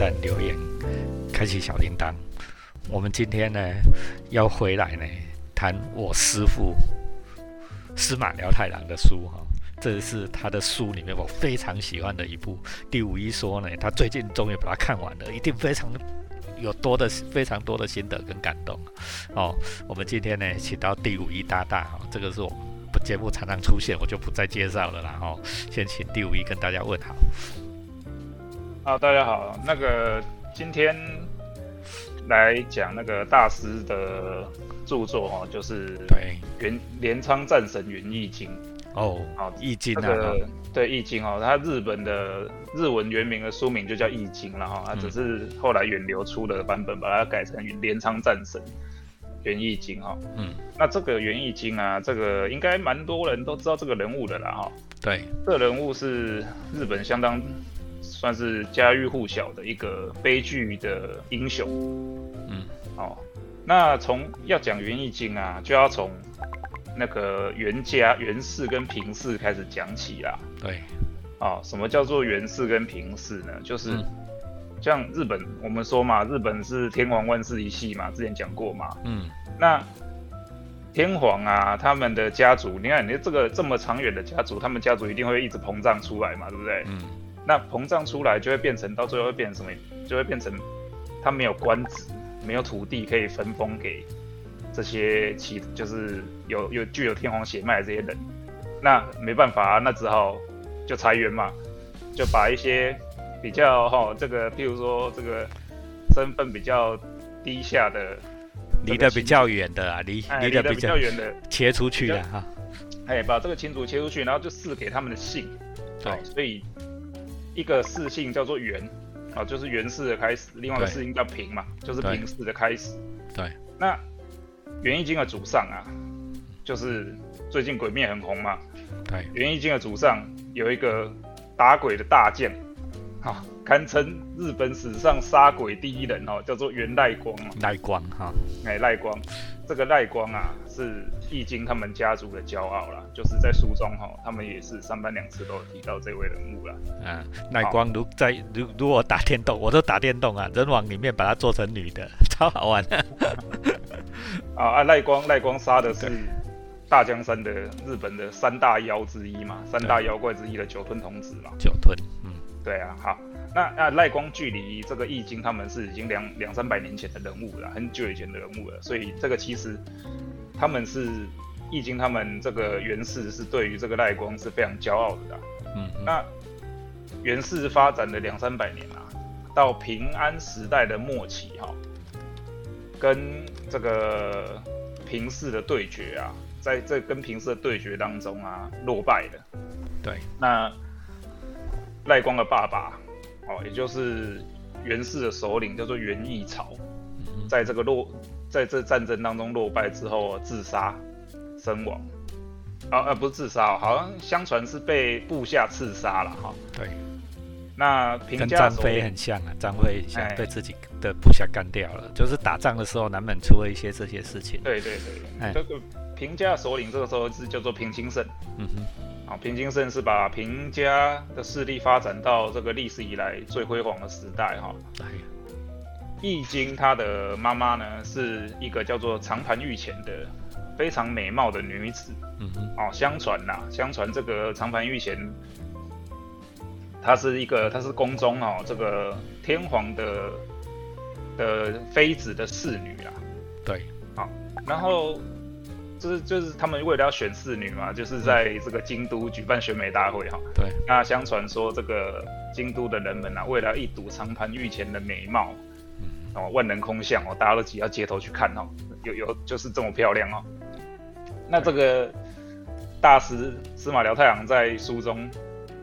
站留言，开启小铃铛。我们今天呢要回来呢谈我师父司马辽太郎的书哈，这是他的书里面我非常喜欢的一部。第五一说呢，他最近终于把它看完了，一定非常有多的非常多的心得跟感动哦。我们今天呢请到第五一搭档哈，这个是我们节目常常出现，我就不再介绍了啦哈。先请第五一跟大家问好。啊，大家好，那个今天来讲那个大师的著作哦，就是对。元镰仓战神元义经哦，好易经那个对易经哦，它日本的日文原名的书名就叫易经了哈，它只是后来远流出的版本把它改成镰仓战神元义经哈，嗯，那这个元义经啊，这个应该蛮多人都知道这个人物的啦哈，对，这个人物是日本相当。算是家喻户晓的一个悲剧的英雄，嗯，哦，那从要讲《元义经》啊，就要从那个袁家、袁氏跟平氏开始讲起啦。对，哦，什么叫做袁氏跟平氏呢？就是像日本，我们说嘛，日本是天皇万世一系嘛，之前讲过嘛。嗯，那天皇啊，他们的家族，你看你这个这么长远的家族，他们家族一定会一直膨胀出来嘛，对不对？嗯。那膨胀出来就会变成，到最后会变成什么？就会变成他没有官职，没有土地可以分封给这些其就是有有具有天皇血脉的这些人。那没办法啊，那只好就裁员嘛，就把一些比较哈这个，譬如说这个身份比较低下的，离得比较远的啊，离离得比较远的切出去了哈。哎，把这个亲族切出去，然后就赐给他们的姓。对，所以。一个四姓叫做元，啊，就是元氏的开始；另外一个四姓叫平嘛，就是平氏的开始。对。那元一经的祖上啊，就是最近鬼灭很红嘛。对。元一经的祖上有一个打鬼的大将，哈，堪称日本史上杀鬼第一人哦，叫做元赖光。赖光哈，哎，赖光，这个赖光啊是。易经他们家族的骄傲啦，就是在书中哈，他们也是三番两次都有提到这位人物啦。嗯，赖光如在如如果打电动，我都打电动啊，人网里面把它做成女的，超好玩。啊啊，赖光赖光杀的是大江山的日本的三大妖之一嘛，三大妖怪之一的九吞童子嘛。九吞，嗯，对啊，好，那那赖光距离这个易经他们是已经两两三百年前的人物了，很久以前的人物了，所以这个其实。他们是易经，他们这个元氏是对于这个赖光是非常骄傲的啦。嗯，那元氏发展了两三百年啊，到平安时代的末期哈，跟这个平氏的对决啊，在这跟平氏的对决当中啊，落败了。对，那赖光的爸爸哦，也就是袁氏的首领叫做袁义朝，在这个落。在这战争当中落败之后自杀身亡，啊啊不是自杀，好像相传是被部下刺杀了哈。对，那跟张飞很像啊，张飞像被自己的部下干掉了，就是打仗的时候难免出了一些这些事情。对对对，这个平家首领这个时候是叫做平清盛。嗯哼，啊平清盛是把平家的势力发展到这个历史以来最辉煌的时代哈。易经他的妈妈呢，是一个叫做长盘御前的非常美貌的女子。嗯哼，哦，相传呐，相传这个长盘御前，她是一个，她是宫中哦，这个天皇的的妃子的侍女啦。对，好，然后就是就是他们为了要选侍女嘛，就是在这个京都举办选美大会哈。对，那相传说这个京都的人们啊，为了一睹长盘御前的美貌。哦，万人空巷哦，大家都挤到街头去看哦，有有就是这么漂亮哦。那这个大师司马辽太郎在书中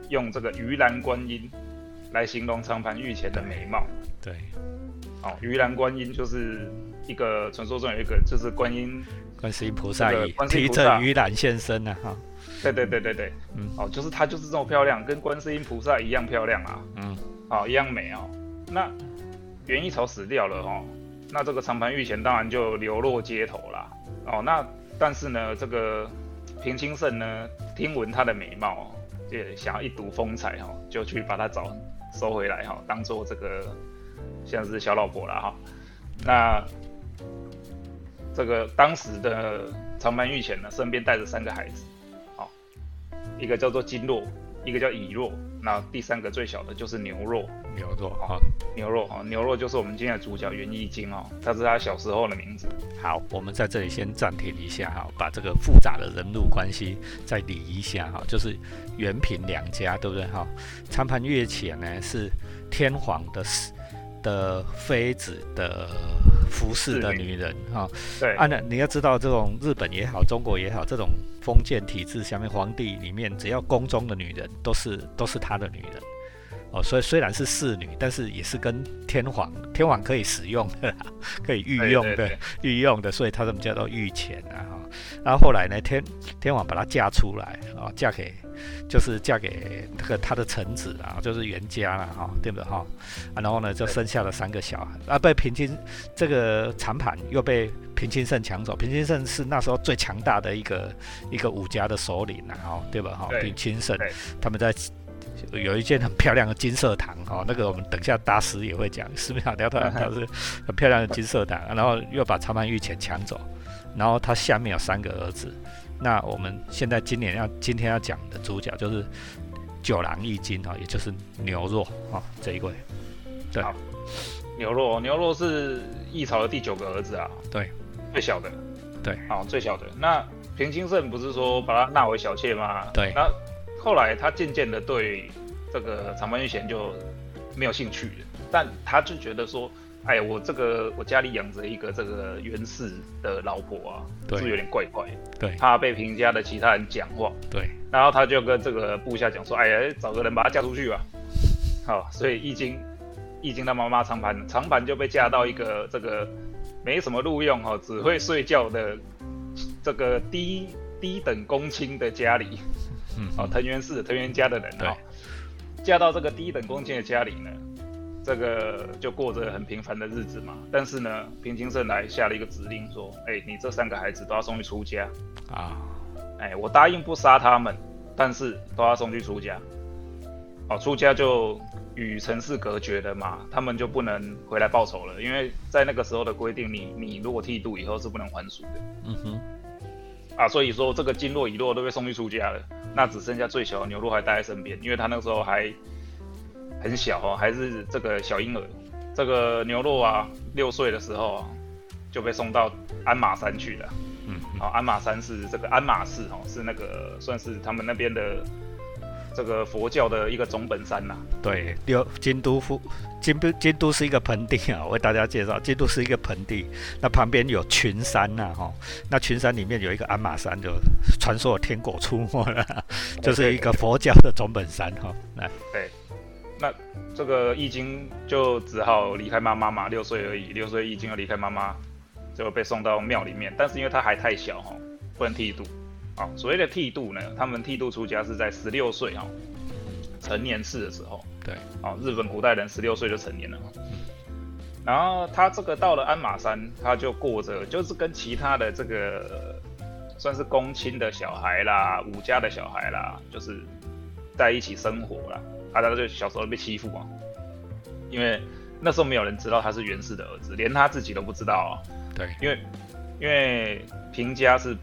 用这个鱼兰观音来形容长盘御前的美貌。对，哦，鱼兰观音就是一个传说中有一个就是观音观世音菩萨提着鱼篮现身呢哈。对对对对对，嗯，哦，就是她就是这么漂亮，跟观世音菩萨一样漂亮啊。嗯，哦，一样美哦。那袁一朝死掉了哈，那这个长盘御前当然就流落街头啦。哦，那但是呢，这个平清盛呢，听闻她的美貌，也想要一睹风采哈，就去把她找收回来哈，当做这个现在是小老婆了哈。那这个当时的长盘御前呢，身边带着三个孩子，好，一个叫做金若，一个叫乙若，那第三个最小的就是牛若。牛若哈，牛若哈，牛若就是我们今天的主角袁义经哦，他是他小时候的名字。好，我们在这里先暂停一下哈，把这个复杂的人物关系再理一下哈，就是元平两家对不对哈？长盘月前呢是天皇的的妃子的服侍的女人哈。对，啊那你要知道这种日本也好，中国也好，这种封建体制下面皇帝里面只要宫中的女人都是都是他的女人。哦，所以虽然是侍女，但是也是跟天皇，天皇可以使用的，可以御用的，御用的，所以他怎么叫做御前啊哈。然后后来呢，天天皇把她嫁出来啊，嫁给就是嫁给那个他的臣子啊，就是袁家了哈，对不对哈？啊，然后呢就生下了三个小孩啊，被平清这个长盘又被平清盛抢走，平清盛是那时候最强大的一个一个武家的首领啊，哈，对吧哈？平清盛他们在。有一件很漂亮的金色堂哈，那个我们等下大师也会讲，寺庙聊它它是很漂亮的金色堂，然后又把长盘御前抢走，然后他下面有三个儿子，那我们现在今年要今天要讲的主角就是九郎义经哈，也就是牛肉哈这一位，对，牛肉牛肉是义朝的第九个儿子啊，对，最小的，对，好最小的，那平清盛不是说把他纳为小妾吗？对，那。后来他渐渐的对这个长盘玉贤就没有兴趣了，但他就觉得说，哎，我这个我家里养着一个这个袁氏的老婆啊，是有点怪怪，对，怕被平家的其他人讲话，对，然后他就跟这个部下讲说，哎呀，找个人把她嫁出去吧，好，所以易经易经的妈妈长盘长盘就被嫁到一个这个没什么录用哈，只会睡觉的这个低低等公卿的家里。嗯，哦，藤原氏藤原家的人哈，嫁到这个低等公卿的家里呢，这个就过着很平凡的日子嘛。但是呢，平清盛来下了一个指令，说，哎，你这三个孩子都要送去出家啊。哎，我答应不杀他们，但是都要送去出家。哦，出家就与城市隔绝了嘛，他们就不能回来报仇了，因为在那个时候的规定，你你如果剃度以后是不能还俗的。嗯哼。啊，所以说这个金洛、乙洛都被送去出家了。那只剩下最小的牛肉还待在身边，因为他那个时候还很小哦，还是这个小婴儿。这个牛肉啊，六岁的时候啊，就被送到鞍马山去了。嗯，好，鞍马山是这个鞍马寺哦，是那个算是他们那边的。这个佛教的一个总本山呐，对，六京都府，京都京都是一个盆地啊，我为大家介绍，京都是一个盆地，那旁边有群山呐，哈，那群山里面有一个鞍马山，就传说天狗出没了，就是一个佛教的总本山哈，来，对，那这个易经就只好离开妈妈嘛，六岁而已，六岁易经要离开妈妈，就被送到庙里面，但是因为他还太小哈，不能剃度。啊，所谓的剃度呢，他们剃度出家是在十六岁哈，成年式的时候。对，啊，日本古代人十六岁就成年了。然后他这个到了鞍马山，他就过着就是跟其他的这个算是公亲的小孩啦、武家的小孩啦，就是在一起生活啦。他他就小时候被欺负啊，因为那时候没有人知道他是袁氏的儿子，连他自己都不知道啊。对，因为因为平家是。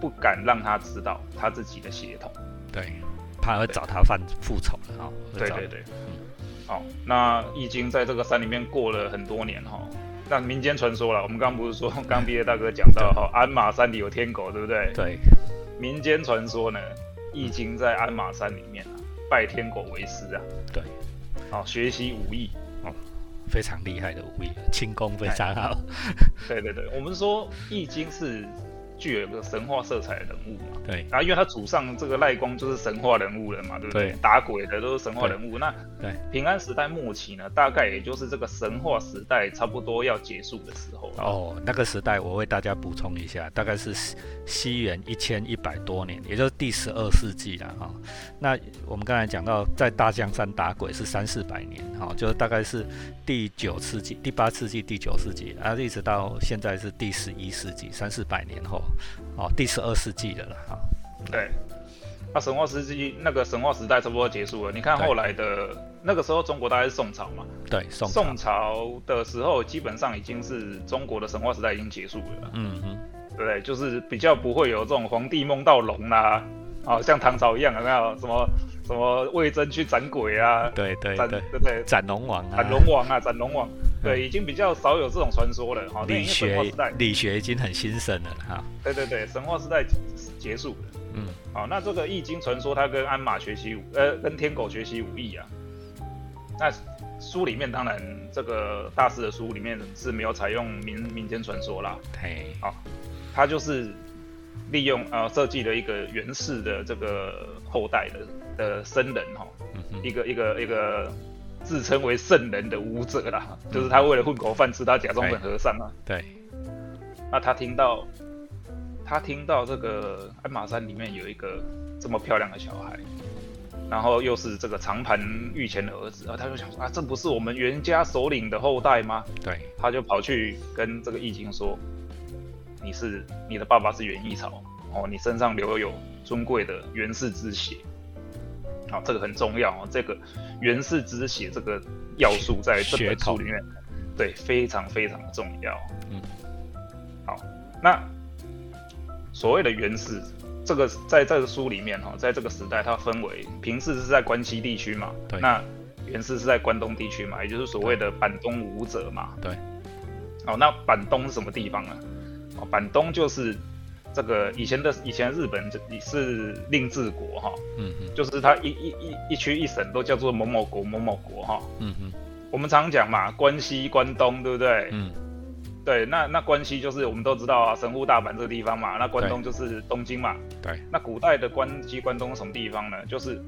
不敢让他知道他自己的血统，对，怕会找他犯复仇了哈。对对对，嗯，好，那易经在这个山里面过了很多年哈。那民间传说了，我们刚刚不是说 刚毕业大哥讲到哈，鞍马山里有天狗，对不对？对。民间传说呢，易经在鞍马山里面啊，拜天狗为师啊。对。好，学习武艺，哦，非常厉害的武艺，轻功非常好。对对对，我们说易经是。具有一个神话色彩的人物嘛，对，然后因为他祖上这个赖光就是神话人物了嘛，对不对？打鬼的都是神话人物。那对平安时代末期呢，大概也就是这个神话时代差不多要结束的时候。哦，那个时代我为大家补充一下，大概是西元一千一百多年，也就是第十二世纪了哈。那我们刚才讲到在大江山打鬼是三四百年，哈，就是大概是第九世纪、第八世纪、第九世纪，啊，一直到现在是第十一世纪，三四百年后。哦，第十二世纪的了哈。对，那神话时期那个神话时代差不多结束了。你看后来的那个时候中国大概是宋朝嘛，对，宋宋朝的时候基本上已经是中国的神话时代已经结束了，嗯嗯，对不对？就是比较不会有这种皇帝梦到龙啦，啊，像唐朝一样有没有什么什么魏征去斩鬼啊？对对对对对，斩龙王啊，斩龙王啊，斩龙王，对，已经比较少有这种传说了，哈，理学理学已经很兴盛了，哈，对对对，神话时代结束了。嗯，好，那这个易经传说，他跟鞍马学习武，呃，跟天狗学习武艺啊。那书里面当然，这个大师的书里面是没有采用民民间传说啦。嘿，好，他就是利用呃设计了一个源氏的这个后代的的僧人哈，一个一个一个自称为圣人的武者啦，就是他为了混口饭吃，他假装成和尚啊。对，那他听到。他听到这个鞍马山里面有一个这么漂亮的小孩，然后又是这个长盘御前的儿子，啊他就想说啊，这不是我们袁家首领的后代吗？对，他就跑去跟这个易经说，你是你的爸爸是元一朝哦，你身上留有尊贵的元氏之血，好，这个很重要哦，这个元氏之血这个要素在这本书里面，对，非常非常的重要。嗯，好，那。所谓的元氏，这个在这个书里面哈，在这个时代它分为平氏是在关西地区嘛，对，那元氏是在关东地区嘛，也就是所谓的板东武者嘛，对。哦，那板东是什么地方呢？哦，板东就是这个以前的以前日本是令治国哈，嗯嗯，就是它一一一一区一省都叫做某某国某某国哈，嗯嗯，我们常讲嘛，关西关东对不对？嗯。对，那那关西就是我们都知道啊，神户大阪这个地方嘛。那关东就是东京嘛。对。那古代的关西、关东什么地方呢？就是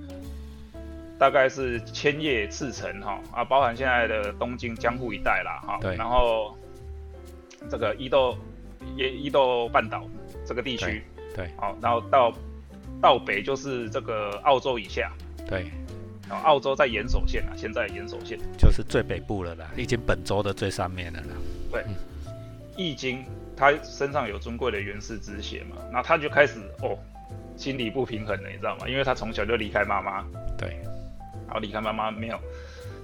大概是千叶、赤城哈啊，包含现在的东京、江户一带啦哈。对。然后这个伊豆、伊伊豆半岛这个地区。对。好，然后到到北就是这个澳洲以下。对。然后澳洲在岩手县啊，现在岩手县就是最北部了啦，已经本州的最上面了啦。对。易经，他身上有尊贵的元氏之血嘛，那他就开始哦，心理不平衡了，你知道吗？因为他从小就离开妈妈，对，然后离开妈妈没有，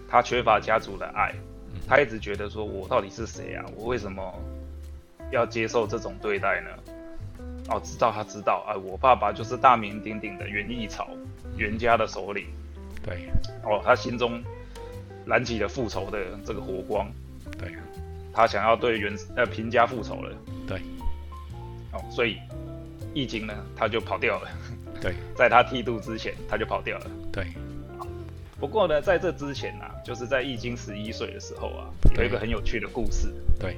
他缺乏家族的爱，他一直觉得说，我到底是谁啊？我为什么要接受这种对待呢？哦，知道他知道，哎，我爸爸就是大名鼎鼎的袁义朝，袁家的首领，对，哦，他心中燃起了复仇的这个火光，对。他想要对袁呃平家复仇了，对，哦，所以易经呢，他就跑掉了，对，在他剃度之前，他就跑掉了，对。不过呢，在这之前呢，就是在易经十一岁的时候啊，有一个很有趣的故事，对，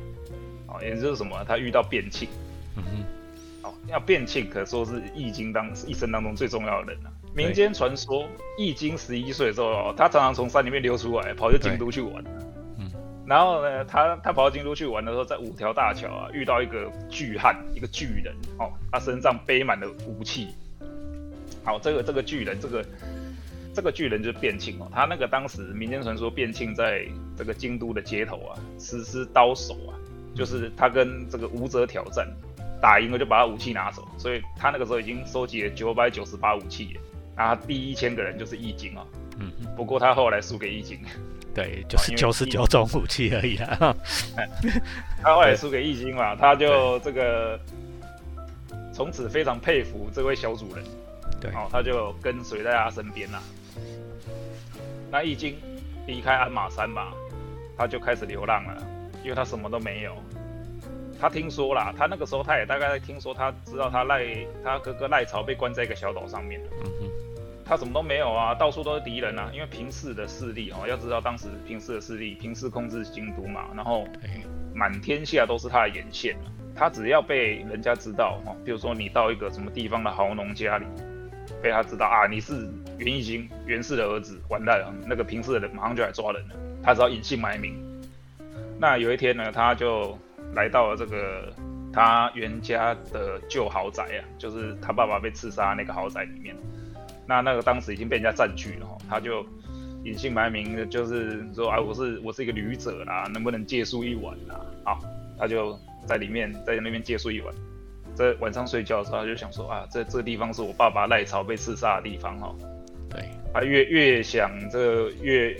哦，也就是什么，他遇到变庆，嗯哼，哦，要变庆可说是易经当一生当中最重要的人了。民间传说，易经十一岁的时候，他常常从山里面溜出来，跑去京都去玩。然后呢，他他跑到京都去玩的时候，在五条大桥啊，遇到一个巨汉，一个巨人哦，他身上背满了武器。好，这个这个巨人，这个这个巨人就是卞庆哦，他那个当时民间传说，卞庆在这个京都的街头啊，实施刀手啊，就是他跟这个武者挑战，打赢了就把他武器拿走，所以他那个时候已经收集了九百九十八武器，然后第一千个人就是易经啊，嗯，不过他后来输给易经。对，就是九十九种武器而已啦。他后来输给易经嘛，他就这个从此非常佩服这位小主人。对，哦，他就跟随在他身边啦。那易经离开鞍马山嘛，他就开始流浪了，因为他什么都没有。他听说啦，他那个时候他也大概听说，他知道他赖他哥哥赖朝被关在一个小岛上面嗯哼。他什么都没有啊，到处都是敌人啊！因为平氏的势力哦，要知道当时平氏的势力，平氏控制京都嘛，然后满天下都是他的眼线他只要被人家知道哦，比如说你到一个什么地方的豪农家里，被他知道啊，你是袁义经袁氏的儿子，完蛋了，那个平氏的人马上就来抓人了。他只要隐姓埋名。那有一天呢，他就来到了这个他原家的旧豪宅啊，就是他爸爸被刺杀那个豪宅里面。那那个当时已经被人家占据了哈，他就隐姓埋名的，就是说啊，我是我是一个旅者啦，能不能借宿一晚啦？好，他就在里面在那边借宿一晚。在晚上睡觉的时候，他就想说啊，这这个地方是我爸爸赖朝被刺杀的地方哦。对。他越越想这越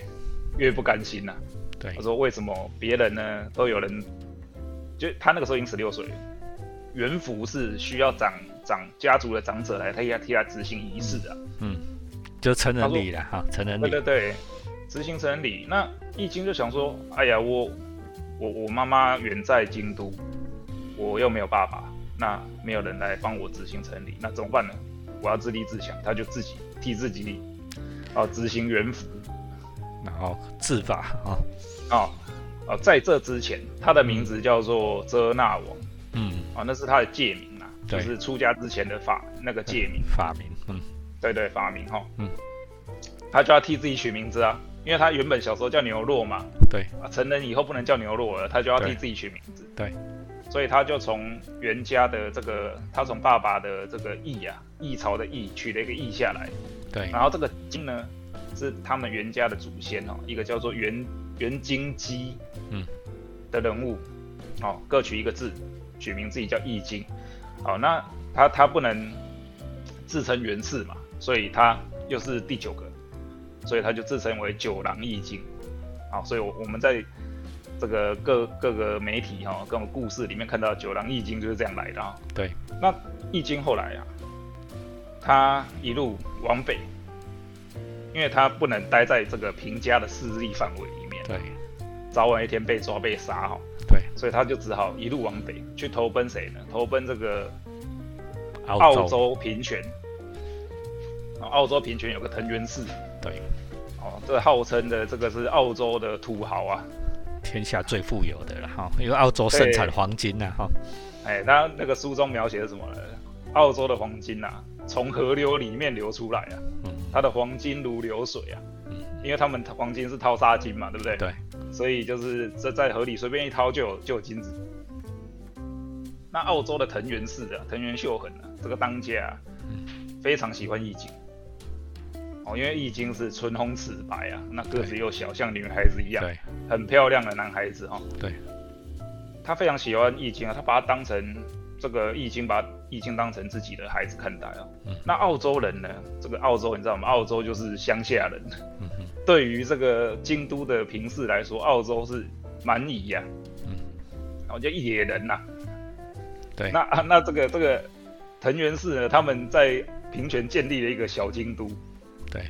越不甘心呐。对，他说为什么别人呢都有人，就他那个时候已经十六岁，元服是需要长长家族的长者来替他替他执行仪式的。嗯，就成人礼了哈，成人礼。对对对，执行成人礼。那易经就想说，哎呀，我我我妈妈远在京都，我又没有爸爸，那没有人来帮我执行成人礼，那怎么办呢？我要自立自强，他就自己替自己啊执行元服，然后自法啊。哦，哦，在这之前，他的名字叫做遮那王，嗯，啊，那是他的戒名啊，就是出家之前的法那个戒名。法名，嗯，对对，法名哈，嗯，他就要替自己取名字啊，因为他原本小时候叫牛洛嘛，对，啊，成人以后不能叫牛洛了，他就要替自己取名字，对，所以他就从袁家的这个，他从爸爸的这个义啊，义朝的义取了一个义下来，对，然后这个金呢，是他们袁家的祖先哦，一个叫做袁。袁金基，嗯，的人物，哦，各取一个字，取名自己叫易经，哦，那他他不能自称袁氏嘛，所以他又是第九个，所以他就自称为九郎易经，好，所以我我们在这个各各个媒体哈，各种故事里面看到九郎易经就是这样来的啊。对，那易经后来啊，他一路往北，因为他不能待在这个平家的势力范围里面。对，早晚一天被抓被杀哈。对，所以他就只好一路往北去投奔谁呢？投奔这个澳洲平泉。澳洲平泉有个藤原氏。对，哦，这号称的这个是澳洲的土豪啊，天下最富有的了哈，因为澳洲盛产黄金呐哈。哎，他那个书中描写的什么呢？澳洲的黄金呐，从河流里面流出来啊，嗯，它的黄金如流水啊。因为他们黄金是掏沙金嘛，对不对？对。所以就是在在河里随便一掏就有就有金子。那澳洲的藤原氏的藤原秀衡啊，这个当家，非常喜欢易经。哦，因为易经是唇红齿白啊，那个子又小，像女孩子一样，对，很漂亮的男孩子哈。对。他非常喜欢易经啊，他把它当成这个易经，把易经当成自己的孩子看待啊。嗯。那澳洲人呢？这个澳洲你知道吗？澳洲就是乡下人。嗯。对于这个京都的平氏来说，澳洲是蛮夷呀，嗯，然后叫野人呐，对，那那这个这个藤原氏呢，他们在平泉建立了一个小京都，对，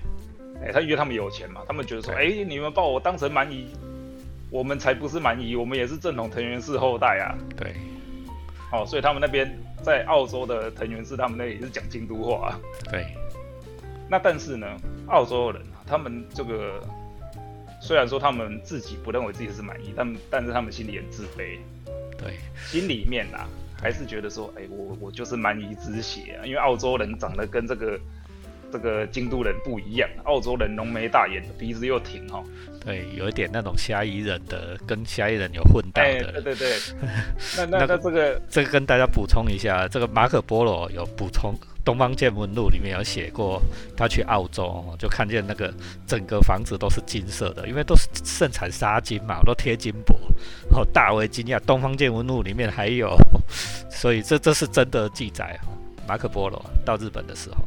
哎，他因为他们有钱嘛，他们觉得说，哎，你们把我当成蛮夷，我们才不是蛮夷，我们也是正统藤原氏后代啊，对，哦，所以他们那边在澳洲的藤原氏，他们那里是讲京都话，对，那但是呢，澳洲人。他们这个虽然说他们自己不认为自己是满意，但但是他们心里很自卑，对，心里面啊还是觉得说，哎，我我就是蛮夷之血啊，因为澳洲人长得跟这个这个京都人不一样，澳洲人浓眉大眼，鼻子又挺哈，对，有一点那种虾夷人的，跟虾夷人有混到的，对对对，那那那这个这个跟大家补充一下，这个马可波罗有补充。《东方见闻录》里面有写过，他去澳洲就看见那个整个房子都是金色的，因为都是盛产沙金嘛，都贴金箔，然后大为惊讶。《东方见闻录》里面还有，所以这这是真的记载哈。马可波罗到日本的时候，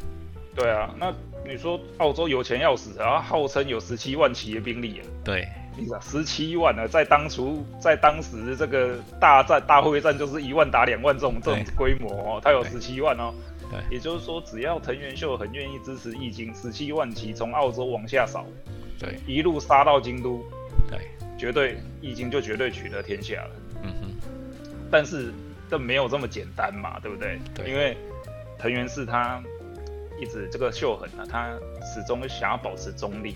对啊，那你说澳洲有钱要死然后，号称有十七万骑的兵力啊，对，十七万呢，在当初在当时这个大战大会战就是一万打两万这种这种规模哦，他有十七万哦。也就是说，只要藤原秀很愿意支持易经，十七万骑从澳洲往下扫，对，一路杀到京都，对，绝对易经就绝对取得天下了。嗯哼，但是这没有这么简单嘛，对不对？对，因为藤原氏他一直这个秀恒啊，他始终想要保持中立，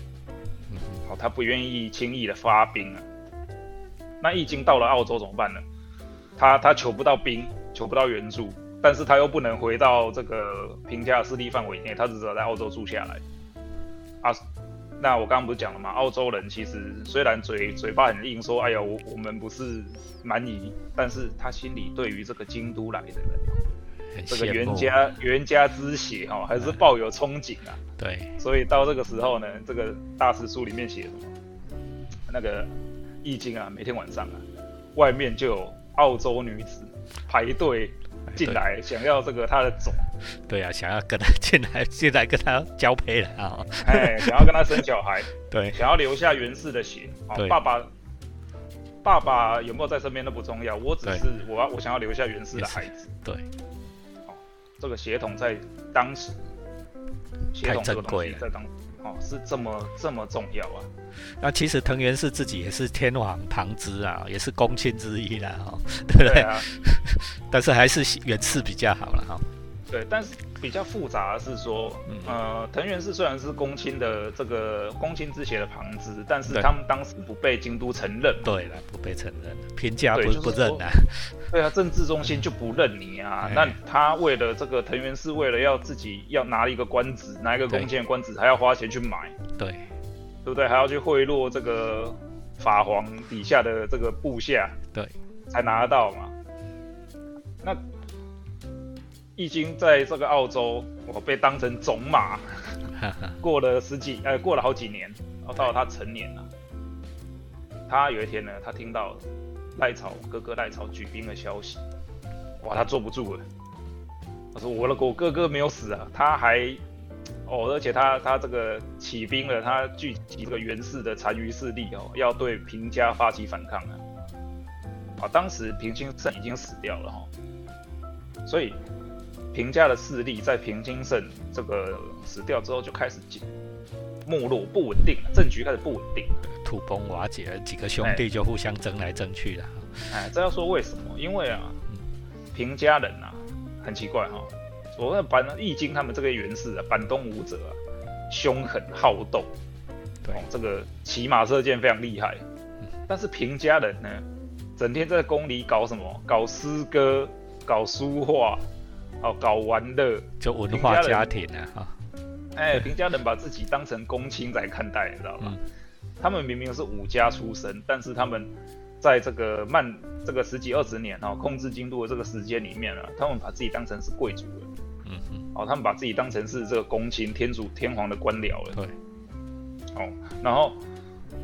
好，他不愿意轻易的发兵啊。那易经到了澳洲怎么办呢？他他求不到兵，求不到援助。但是他又不能回到这个平价势力范围内，他只能在澳洲住下来。啊，那我刚刚不是讲了吗？澳洲人其实虽然嘴嘴巴很硬，说哎呀我我们不是蛮夷，但是他心里对于这个京都来的人，这个袁家袁家之血哈，还是抱有憧憬啊。对，所以到这个时候呢，这个大师书里面写什么？那个易经啊，每天晚上啊，外面就有澳洲女子排队。进来，想要这个他的种。对啊，想要跟他进来，进来跟他交配了啊！哎，想要跟他生小孩，对，想要留下袁氏的血。对，爸爸，爸爸有没有在身边都不重要，我只是我要我想要留下袁氏的孩子。对，哦，这个血统在当时，血统这个东西在当。哦，是这么这么重要啊！那其实藤原氏自己也是天皇旁支啊，也是公卿之一啦，哈，对不对？但是还是源氏比较好了，哈。对，但是比较复杂的是说，呃，藤原氏虽然是公卿的这个公卿之血的旁支，但是他们当时不被京都承认。对了，不被承认，评价不不认啊。对啊，政治中心就不认你啊。那他为了这个藤原氏，为了要自己要拿一个官职，拿一个公卿的官职，还要花钱去买。对，对不对？还要去贿赂这个法皇底下的这个部下。对，才拿得到嘛。那。易经在这个澳洲，我被当成种马，过了十几，呃，过了好几年，然后到了他成年了。他有一天呢，他听到赖草哥哥赖草举兵的消息，哇，他坐不住了。他说：“我的我哥哥没有死啊，他还哦，而且他他这个起兵了，他聚集这个袁氏的残余势力哦，要对平家发起反抗啊。啊，当时平清盛已经死掉了哈，所以。平家的势力在平津盛这个死掉之后就开始没落不稳定，政局开始不稳定，土崩瓦解，几个兄弟就互相争来争去的。哎，这要说为什么？因为啊，平家人啊，很奇怪哈，我问板易经他们这个元氏啊，板东武者啊，凶狠好斗，对，这个骑马射箭非常厉害。但是平家人呢，整天在宫里搞什么？搞诗歌，搞书画。哦，搞玩乐。就文化家庭啊，哈，哎，平家人把自己当成公卿在看待，你知道吗？他们明明是武家出身，但是他们在这个慢这个十几二十年哦，控制京都的这个时间里面啊，他们把自己当成是贵族了，嗯嗯，哦，他们把自己当成是这个公卿、天主、天皇的官僚了，对，哦，然后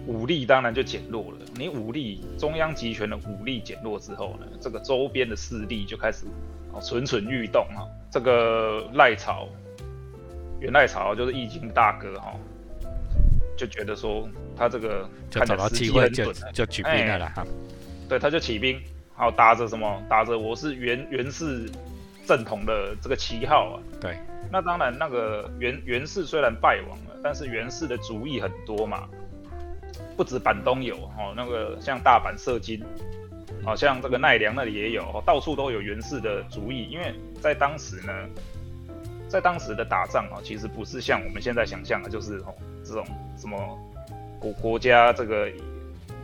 武力当然就减弱了，你武力中央集权的武力减弱之后呢，这个周边的势力就开始。蠢蠢欲动啊！这个赖朝，元赖朝就是易经大哥哈，就觉得说他这个就找到机会就就举兵了哈。对，他就起兵，好打着什么？打着我是袁袁氏正统的这个旗号啊。对，那当然那个袁袁氏虽然败亡了，但是袁氏的主意很多嘛，不止板东有哦，那个像大阪射金。好像这个奈良那里也有，到处都有源氏的足迹。因为在当时呢，在当时的打仗啊，其实不是像我们现在想象的，就是哦这种什么国国家这个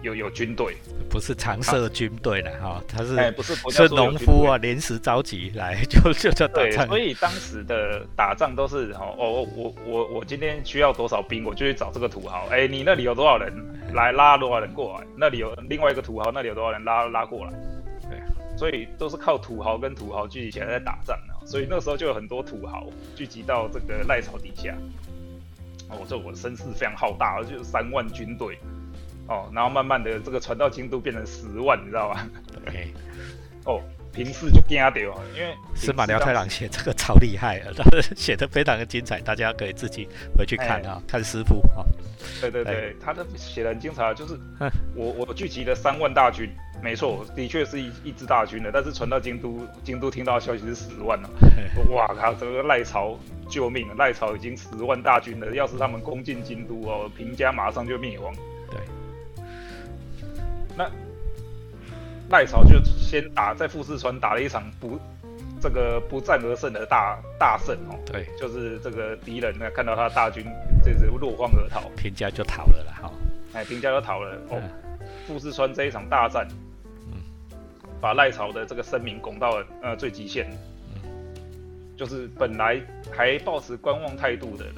有有军队，不是常设军队的哈，他是哎不是是农夫啊，临时召集来就就就打仗。所以当时的打仗都是哦哦我我我今天需要多少兵，我就去找这个土豪。哎，你那里有多少人？来拉多少人过来？那里有另外一个土豪，那里有多少人拉拉过来？对，所以都是靠土豪跟土豪聚集起来在打仗啊。所以那时候就有很多土豪聚集到这个赖草底下。哦，这我声势非常浩大，就是三万军队。哦，然后慢慢的这个传到京都变成十万，你知道吧？对。哦。平视就惊掉，因为司马辽太郎写这个超厉害，他 写的非常的精彩，大家可以自己回去看啊，看师傅啊。对对对，他的写的很精彩，就是我我聚集了三万大军，没错，的确是一一支大军的，但是传到京都，京都听到消息是十万了，哇靠，这个赖朝救命，赖朝已经十万大军了，要是他们攻进京都哦，平家马上就灭亡。对，那。赖朝就先打在富士川打了一场不这个不战而胜的大大胜哦，对，就是这个敌人呢看到他大军这是落荒而逃，平家就逃了啦，哈，哎，平家就逃了哦，富士川这一场大战，嗯，把赖朝的这个声名拱到了呃最极限，嗯，就是本来还抱持观望态度的人，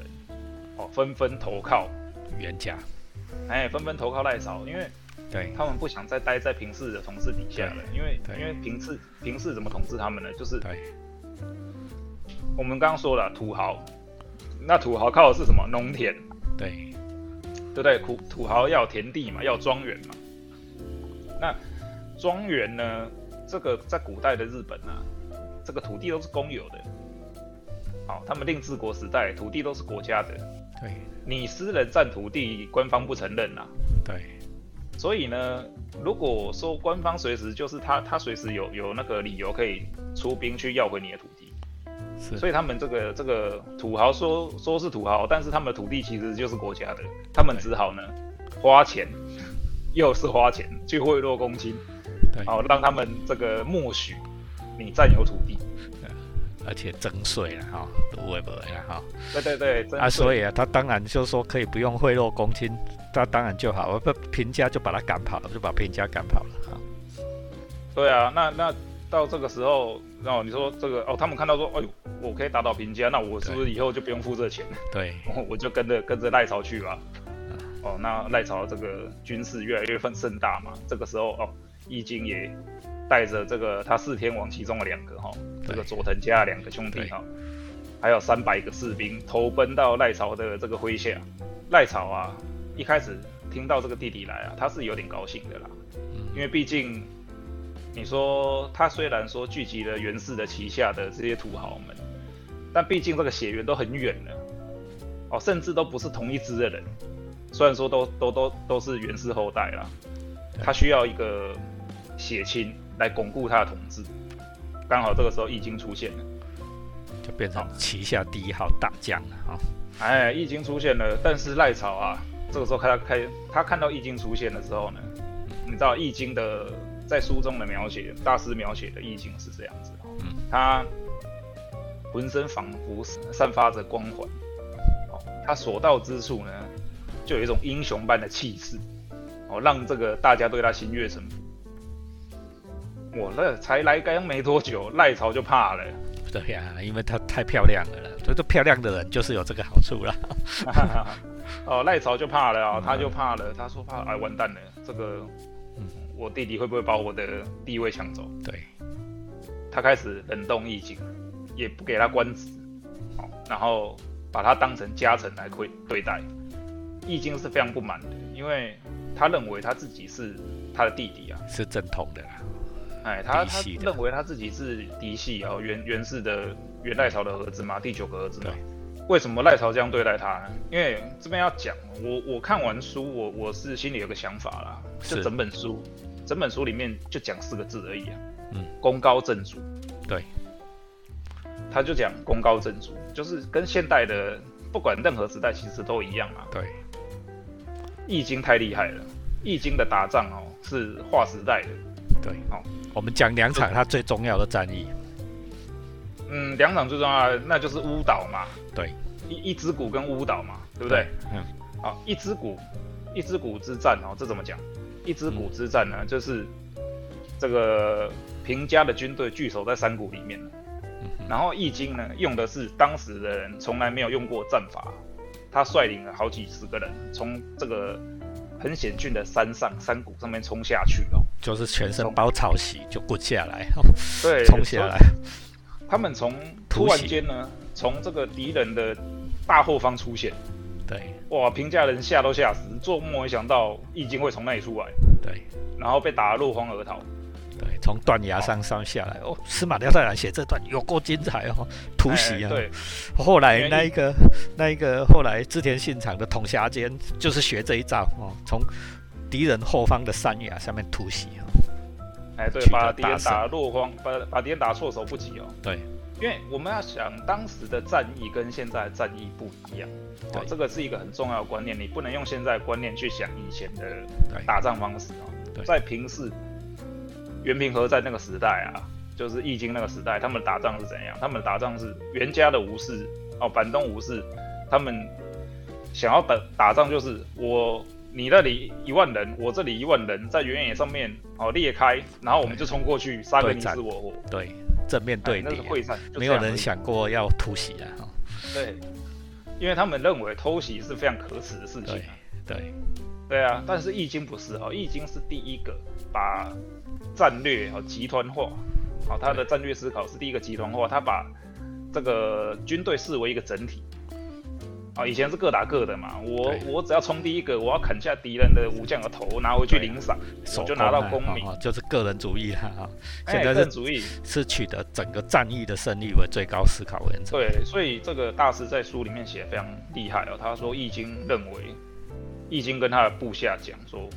哦，纷纷投靠。袁家，哎，纷纷投靠赖朝，因为。对他们不想再待在平氏的统治底下了，因为因为平氏平氏怎么统治他们呢？就是我们刚刚说了土豪，那土豪靠的是什么？农田，对对不对？土土豪要田地嘛，要庄园嘛。那庄园呢？这个在古代的日本啊，这个土地都是公有的。好，他们令治国时代土地都是国家的。对，你私人占土地，官方不承认呐。对，所以呢，如果说官方随时就是他，他随时有有那个理由可以出兵去要回你的土地。是。所以他们这个这个土豪说说是土豪，但是他们的土地其实就是国家的，他们只好呢花钱，又是花钱去贿赂公卿，好让他们这个默许你占有土地。而且征税了哈，都会不会了哈？对对对，啊，所以啊，他当然就说可以不用贿赂公卿，他当然就好，我不平家就把他赶跑了，就把平家赶跑了哈。对啊，那那到这个时候，哦，你说这个哦，他们看到说，哎呦，我可以打倒平家，那我是不是以后就不用付这钱？对，我就跟着跟着赖朝去吧。哦，那赖朝这个军事越来越分盛大嘛，这个时候哦，易经也。带着这个他四天王其中的两个哈，这个佐藤家两个兄弟哈，还有三百个士兵投奔到赖朝的这个麾下。赖朝啊，一开始听到这个弟弟来啊，他是有点高兴的啦，因为毕竟你说他虽然说聚集了袁氏的旗下的这些土豪们，但毕竟这个血缘都很远了哦，甚至都不是同一支的人。虽然说都都都都是袁氏后代啦，他需要一个血亲。来巩固他的统治，刚好这个时候易经出现了，就变成旗下第一号大将了啊！哎，易经出现了，但是赖朝啊，这个时候他开他看到易经出现的时候呢，你知道易经的在书中的描写，大师描写的易经是这样子，嗯，他浑身仿佛散发着光环，哦，他所到之处呢，就有一种英雄般的气势，哦，让这个大家对他心悦诚服。我那才来刚没多久，赖朝就怕了。对呀，因为她太漂亮了，所以这漂亮的人就是有这个好处了。哦，赖朝就怕了啊，他就怕了，他说怕，哎，完蛋了，这个，我弟弟会不会把我的地位抢走？对，他开始冷冻易经，也不给他官职，哦，然后把他当成家臣来对对待。易经是非常不满的，因为他认为他自己是他的弟弟啊，是正统的。哎，他他认为他自己是嫡系啊，元元氏的元赖朝的儿子嘛，第九个儿子嘛。为什么赖朝这样对待他呢？因为这边要讲，我我看完书，我我是心里有个想法啦，就整本书，整本书里面就讲四个字而已啊，嗯，功高震主。对，他就讲功高震主，就是跟现代的不管任何时代其实都一样啊。对，易经太厉害了，易经的打仗哦是划时代的。对，哦。我们讲两场他最重要的战役。嗯，两场最重要的那就是乌岛嘛。对，一一只谷跟乌岛嘛，对不对？嗯。好，一只谷，一只谷之战哦，这怎么讲？一只谷之战呢，就是这个平家的军队聚守在山谷里面，然后易经呢用的是当时的人从来没有用过战法，他率领了好几十个人从这个。很险峻的山上山谷上面冲下去哦，就是全身包草席就滚下来，对，冲下来。他们从突然间呢，从这个敌人的大后方出现，对，哇，平家人吓都吓死，做梦也想到易经会从那里出来，对，然后被打得落荒而逃。对，从断崖上上下来哦。司马辽太郎写这段有够精彩哦，突袭啊！对，后来那一个那一个后来织田信长的统辖间就是学这一招哦，从敌人后方的山崖上面突袭啊！哎，对，把敌人打落荒，把把敌人打措手不及哦。对，因为我们要想当时的战役跟现在的战役不一样，哦，这个是一个很重要的观念，你不能用现在观念去想以前的打仗方式哦。在平时。袁平和在那个时代啊，就是易经那个时代，他们打仗是怎样？他们打仗是袁家的武士哦，板东武士，他们想要打打仗就是我你那里一万人，我这里一万人，在原野上面哦裂开，然后我们就冲过去杀个你死我活。对，正面对那是会战，没有人想过要突袭啊。对，因为他们认为偷袭是非常可耻的事情。对，对啊，但是易经不是哦，易经是第一个把。战略哦集团化，好，他的战略思考是第一个集团化，他把这个军队视为一个整体，啊，以前是各打各的嘛，我我只要冲第一个，我要砍下敌人的武将的头，拿回去领赏，我就拿到功名，就是个人主义了哈。现在是主义是取得整个战役的胜利为最高思考原则。对，所以这个大师在书里面写非常厉害哦。他说《易经》认为，《易经》跟他的部下讲说，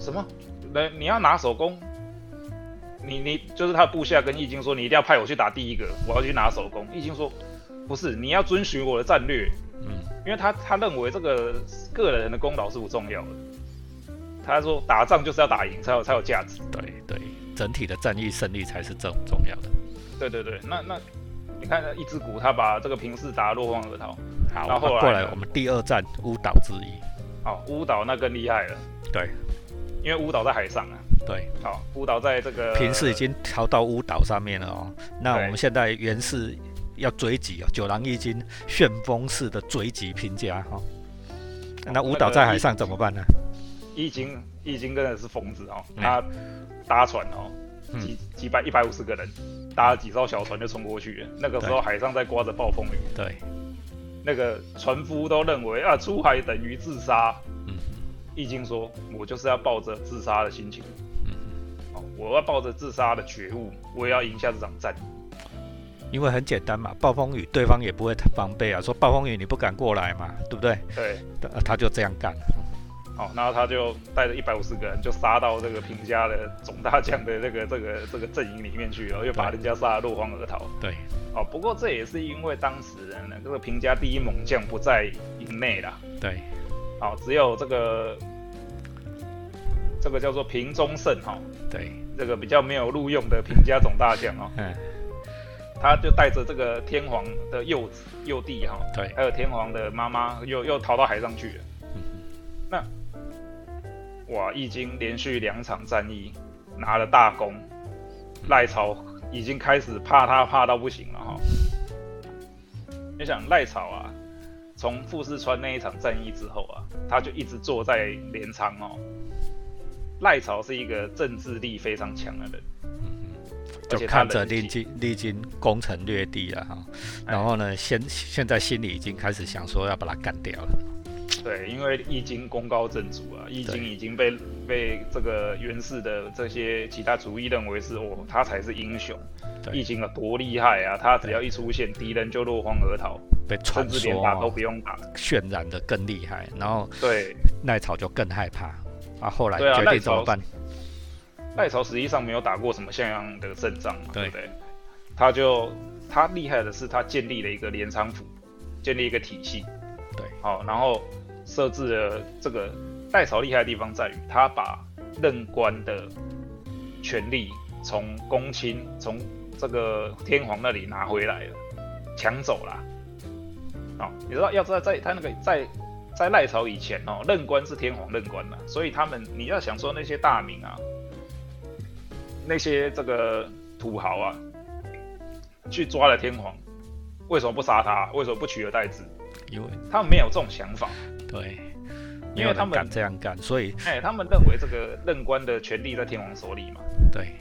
什么？那你要拿手工，你你就是他的部下跟易经说，你一定要派我去打第一个，我要去拿手工。易经说，不是，你要遵循我的战略。嗯，因为他他认为这个个人的功劳是不重要的。他说打仗就是要打赢才有才有价值。对对，整体的战役胜利才是重重要的。对对对，那那你看一只股，他把这个平氏打落荒而逃。好，然后过来我们第二站乌岛之役。好，乌岛那更厉害了。对，因为乌岛在海上啊。对，好，乌岛在这个平氏已经逃到乌岛上面了哦。那我们现在原氏。要追击哦，九郎易经旋风式的追击评价哈。那舞蹈在海上怎么办呢？易经易经真的是疯子哦，他搭船哦，几几百一百五十个人搭了几艘小船就冲过去了。那个时候海上在刮着暴风雨，对，那个船夫都认为啊，出海等于自杀。嗯，易经说，我就是要抱着自杀的心情，嗯，哦，我要抱着自杀的觉悟，我也要赢下这场战。因为很简单嘛，暴风雨对方也不会防备啊，说暴风雨你不敢过来嘛，对不对？对，他就这样干。好，然后他就带着一百五十个人就杀到这个平家的总大将的这个这个这个阵营里面去了，又把人家杀得落荒而逃。对，哦，不过这也是因为当时呢，这个平家第一猛将不在营内啦。对，好，只有这个这个叫做平中胜哈。对，这个比较没有录用的平家总大将哦。嗯。他就带着这个天皇的幼子、幼弟哈，对，还有天皇的妈妈，又又逃到海上去了。那哇，易经连续两场战役拿了大功，赖朝已经开始怕他怕到不行了哈。你想赖朝啊，从富士川那一场战役之后啊，他就一直坐在镰仓哦。赖朝是一个政治力非常强的人。就看着历经历经攻城略地了哈，然后呢，现现在心里已经开始想说要把它干掉了。对，因为易经功高震主啊，易经已经被被这个源氏的这些其他族裔认为是哦，他才是英雄。易经有多厉害啊！他只要一出现，敌人就落荒而逃，被甚至连打都不用打，渲染的更厉害。然后对奈草就更害怕啊，后来决定怎么办？赖朝实际上没有打过什么像样的胜仗嘛，对不对？他就他厉害的是他建立了一个镰仓府，建立一个体系，对，好，然后设置了这个赖朝厉害的地方在于他把任官的权力从公卿从这个天皇那里拿回来了，抢走了。哦，你知道要知道在他那个在在赖朝以前哦，任官是天皇任官的，所以他们你要想说那些大名啊。那些这个土豪啊，去抓了天皇，为什么不杀他？为什么不取而代之？因为他们没有这种想法。对，因为他们敢这样干，所以哎，他们认为这个任官的权力在天皇手里嘛。对，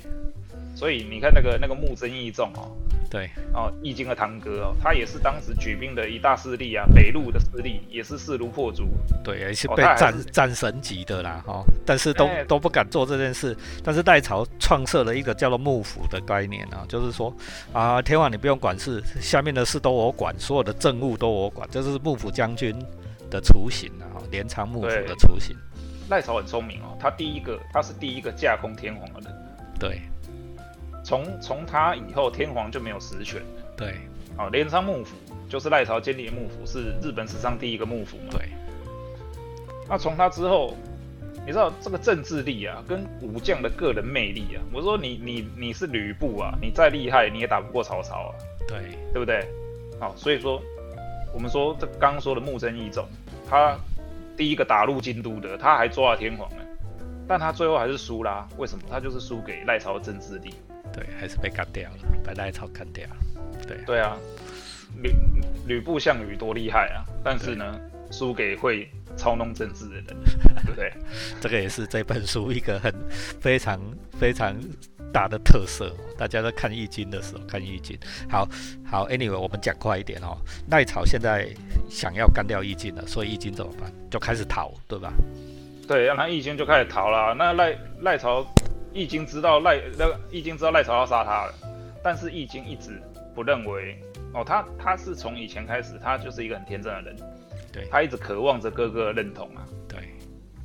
所以你看那个那个木真义重哦。对哦，易经的堂哥哦，他也是当时举兵的一大势力啊，北路的势力也是势如破竹。对，也是被战战神级的啦哈，但是都都不敢做这件事。但是代朝创设了一个叫做幕府的概念啊，就是说啊，天王你不用管事，下面的事都我管，所有的政务都我管，这是幕府将军的雏形啊，镰仓幕府的雏形。赖朝很聪明哦，他第一个他是第一个架空天皇的人。对。从从他以后，天皇就没有实权了。对，啊，镰仓幕府就是赖朝建立的幕府，是日本史上第一个幕府嘛。对。那从他之后，你知道这个政治力啊，跟武将的个人魅力啊，我说你你你是吕布啊，你再厉害你也打不过曹操啊。对，对不对？好，所以说我们说这刚刚说的木真义重，他第一个打入京都的，他还抓了天皇呢，但他最后还是输啦。为什么？他就是输给赖朝的政治力。对，还是被干掉了，被赖朝干掉了。对，对啊，吕吕布、项羽多厉害啊！但是呢，输给会操弄政治的人，对不对？这个也是这本书一个很非常非常大的特色。大家在看易经的时候看易经。好好，anyway，我们讲快一点哦。赖朝现在想要干掉易经了，所以易经怎么办？就开始逃，对吧？对，让他易经就开始逃了。那赖赖朝易经知道赖那个易经知道赖朝要杀他了，但是易经一直不认为哦，他他是从以前开始，他就是一个很天真的人，对。他一直渴望着哥哥的认同啊。对，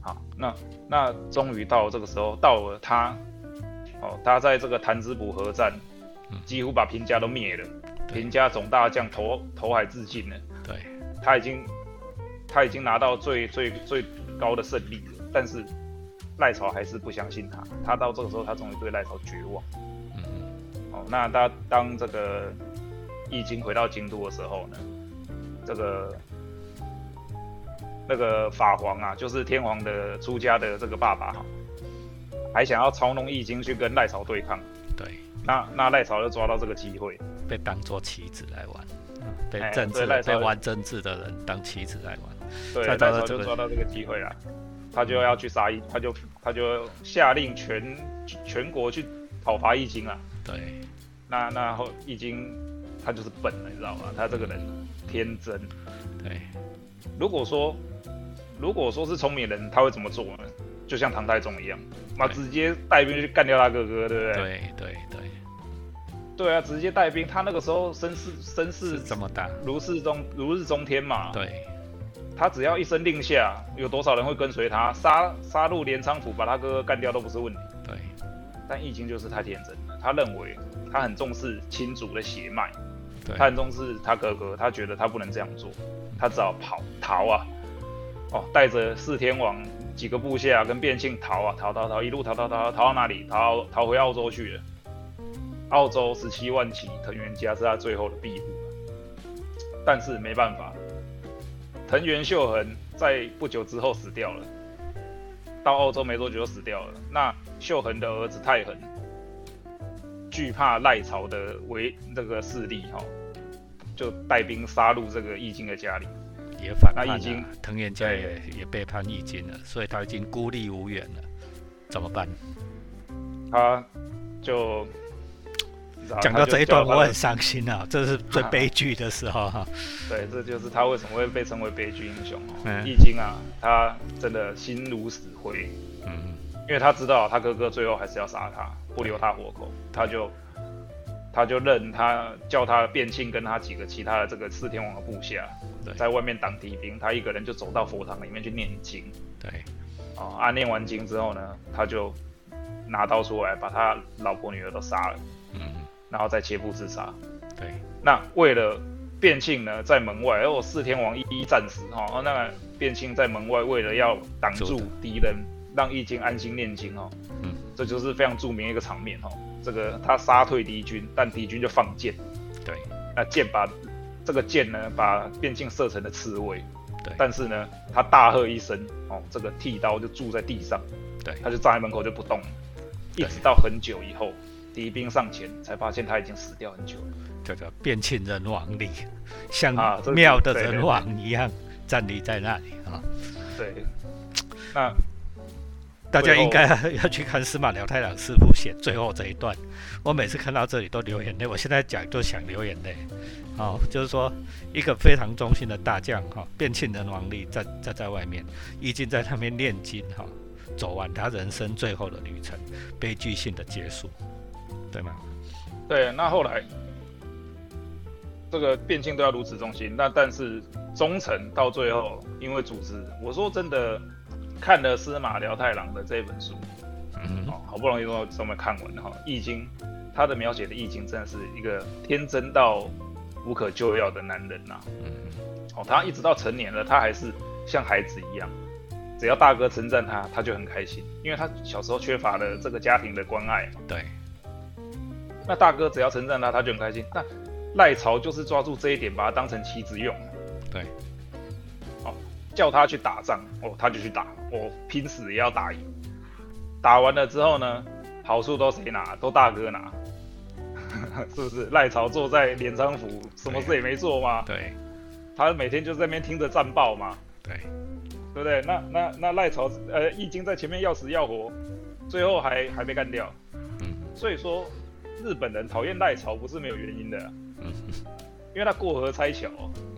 好，那那终于到这个时候，到了他哦，他在这个潭子浦合战，几乎把平家都灭了，平家总大将投投海自尽了。对，他已经他已经拿到最最最。高的胜利了，但是赖朝还是不相信他。他到这个时候，他终于对赖朝绝望。嗯哦，那他当这个易经回到京都的时候呢，这个那个法皇啊，就是天皇的出家的这个爸爸哈，还想要操弄易经去跟赖朝对抗。对，那那赖朝就抓到这个机会，被当做棋子来玩，被政治被玩政治的人当棋子来玩。对，赖朝就抓到这个机会了，他就要去杀易，他就他就下令全全国去讨伐易经啊。对，那那后易经他就是笨了，你知道吗？他这个人天真。对，如果说如果说是聪明人，他会怎么做呢？就像唐太宗一样，妈直接带兵去干掉他哥哥，对不对？对对对。对啊，直接带兵，他那个时候声势声势这么大，如日中如日中天嘛。对。他只要一声令下，有多少人会跟随他？杀杀入镰仓府，把他哥哥干掉都不是问题。对，但易经就是太天真了，他认为他很重视亲族的血脉，对，他很重视他哥哥，他觉得他不能这样做，他只好跑逃啊！哦，带着四天王几个部下跟变庆逃啊，逃逃逃，一路逃逃逃逃到哪里？逃逃回澳洲去了。澳洲十七万骑藤原家是他最后的庇护，但是没办法。藤原秀恒在不久之后死掉了，到澳洲没多久就死掉了。那秀恒的儿子太恒惧怕赖朝的为这个势力哈，就带兵杀入这个易经的家里，也反叛了。藤原家也也背叛易经了，所以他已经孤立无援了，怎么办？他就。讲到这一段，我很伤心啊！这是最悲剧的时候哈。对，这就是他为什么会被称为悲剧英雄哦。易经啊，他真的心如死灰。嗯。因为他知道他哥哥最后还是要杀他，不留他活口，他就他就任他叫他变庆跟他几个其他的这个四天王的部下，在外面挡敌兵，他一个人就走到佛堂里面去念经。对。啊，啊，念完经之后呢，他就拿刀出来，把他老婆女儿都杀了。嗯。然后再切腹自杀。对，那为了卞庆呢，在门外，而我四天王一一战死哈，那卞庆在门外，为了要挡住敌人，让易经安心念经哦，嗯，这就是非常著名一个场面哦。这个他杀退敌军，但敌军就放箭，对，那箭把这个箭呢，把卞庆射成了刺猬，对，但是呢，他大喝一声哦，这个剃刀就住在地上，对，他就站在门口就不动，一直到很久以后。敌兵上前，才发现他已经死掉很久了。叫做变庆人王里，像庙的人王一样站立在那里啊。对，那大家应该要去看司马辽太郎师傅写最后这一段。我每次看到这里都流眼泪，我现在讲都想流眼泪。哦，就是说一个非常忠心的大将哈，变庆人王力站站在外面，已经在那边念经哈，走完他人生最后的旅程，悲剧性的结束。对吗？对，那后来这个变性都要如此忠心，那但是忠诚到最后因为组织，我说真的，看了司马辽太郎的这本书，嗯，哦，好不容易都这么看完哈，《易经》他的描写的《易经》真的是一个天真到无可救药的男人呐，嗯，哦，他一直到成年了，他还是像孩子一样，只要大哥称赞他，他就很开心，因为他小时候缺乏了这个家庭的关爱，对。那大哥只要称赞他，他就很开心。那赖朝就是抓住这一点，把他当成棋子用。对，哦，叫他去打仗，哦，他就去打，我拼死也要打赢。打完了之后呢，好处都谁拿？都大哥拿，是不是？赖朝坐在镰仓府，什么事也没做吗？对，他每天就在那边听着战报嘛。对，对不对？那那那赖朝，呃，易经在前面要死要活，最后还还被干掉。嗯所以说日本人讨厌赖朝不是没有原因的，嗯，因为他过河拆桥，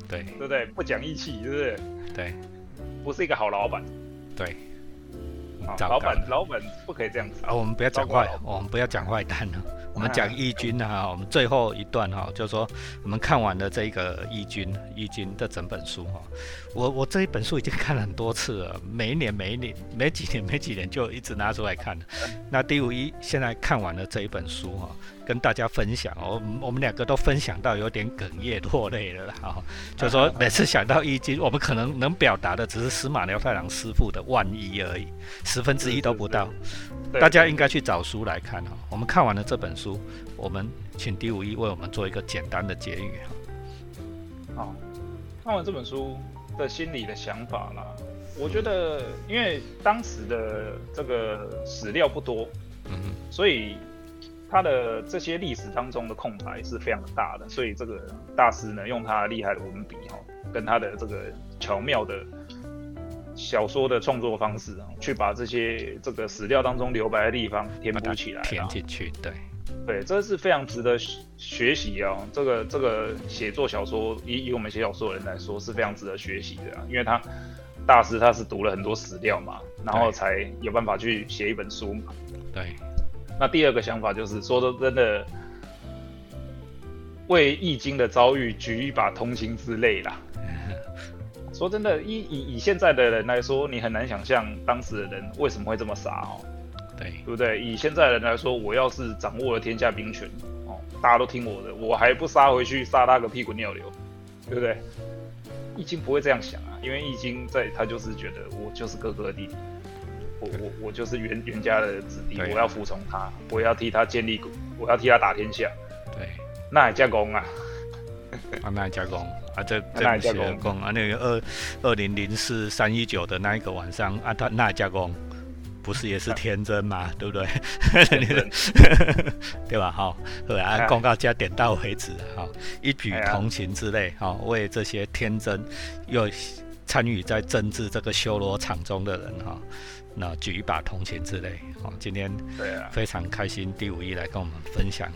对，对不对？不讲义气，是不是？对，不是一个好老板，对，老板老板不可以这样子。啊，我们不要讲坏，我们不要讲坏蛋了。我们讲义军哈，我们最后一段哈，就是说我们看完了这个义军义军的整本书哈，我我这一本书已经看了很多次了，每一年每一年 每几年每几年就一直拿出来看。那第五一现在看完了这一本书哈。跟大家分享，我我们两个都分享到有点哽咽落泪了哈，就说每次想到易经，我们可能能表达的只是司马辽太郎师傅的万一而已，十分之一都不到。大家应该去找书来看哈。我们看完了这本书，我们请第五一为我们做一个简单的结语哈。好，看完这本书的心理的想法啦，我觉得因为当时的这个史料不多，嗯，所以。他的这些历史当中的空白是非常大的，所以这个大师呢，用他厉害的文笔哈，跟他的这个巧妙的小说的创作方式啊，去把这些这个史料当中留白的地方填补起来，填进去，对，对，这是非常值得学习啊。这个这个写作小说，以以我们写小说的人来说，是非常值得学习的，因为他大师他是读了很多史料嘛，然后才有办法去写一本书嘛，对。那第二个想法就是，说的真的，为易经的遭遇举一把同情之泪啦。说真的，以以以现在的人来说，你很难想象当时的人为什么会这么傻哦。对，对不对？以现在的人来说，我要是掌握了天下兵权哦，大家都听我的，我还不杀回去杀他个屁滚尿流，对不对？易经不会这样想啊，因为易经在他就是觉得我就是哥哥的弟弟。我我我就是袁袁家的子弟，我要服从他，我要替他建立，我要替他打天下。对，那也加工啊，啊那也加工啊，这这加工啊，那个二二零零四三一九的那一个晚上啊，他那加工不是也是天真嘛，对不对？对吧？好，对啊，公告加点到为止，好，一举同情之类，好，为这些天真又参与在政治这个修罗场中的人，哈。那举一把同情之类，哦，今天非常开心，第五一来跟我们分享《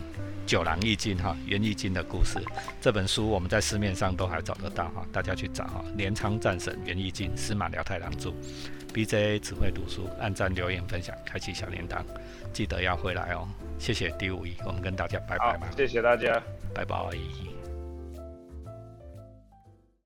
九郎易经》哈，《元易经》的故事。这本书我们在市面上都还找得到哈，大家去找哈。镰仓战神元易经，司马辽太郎著。BJ 只会读书，按赞、留言、分享，开启小铃铛，记得要回来哦。谢谢第五一，我们跟大家拜拜吧。谢谢大家，拜拜。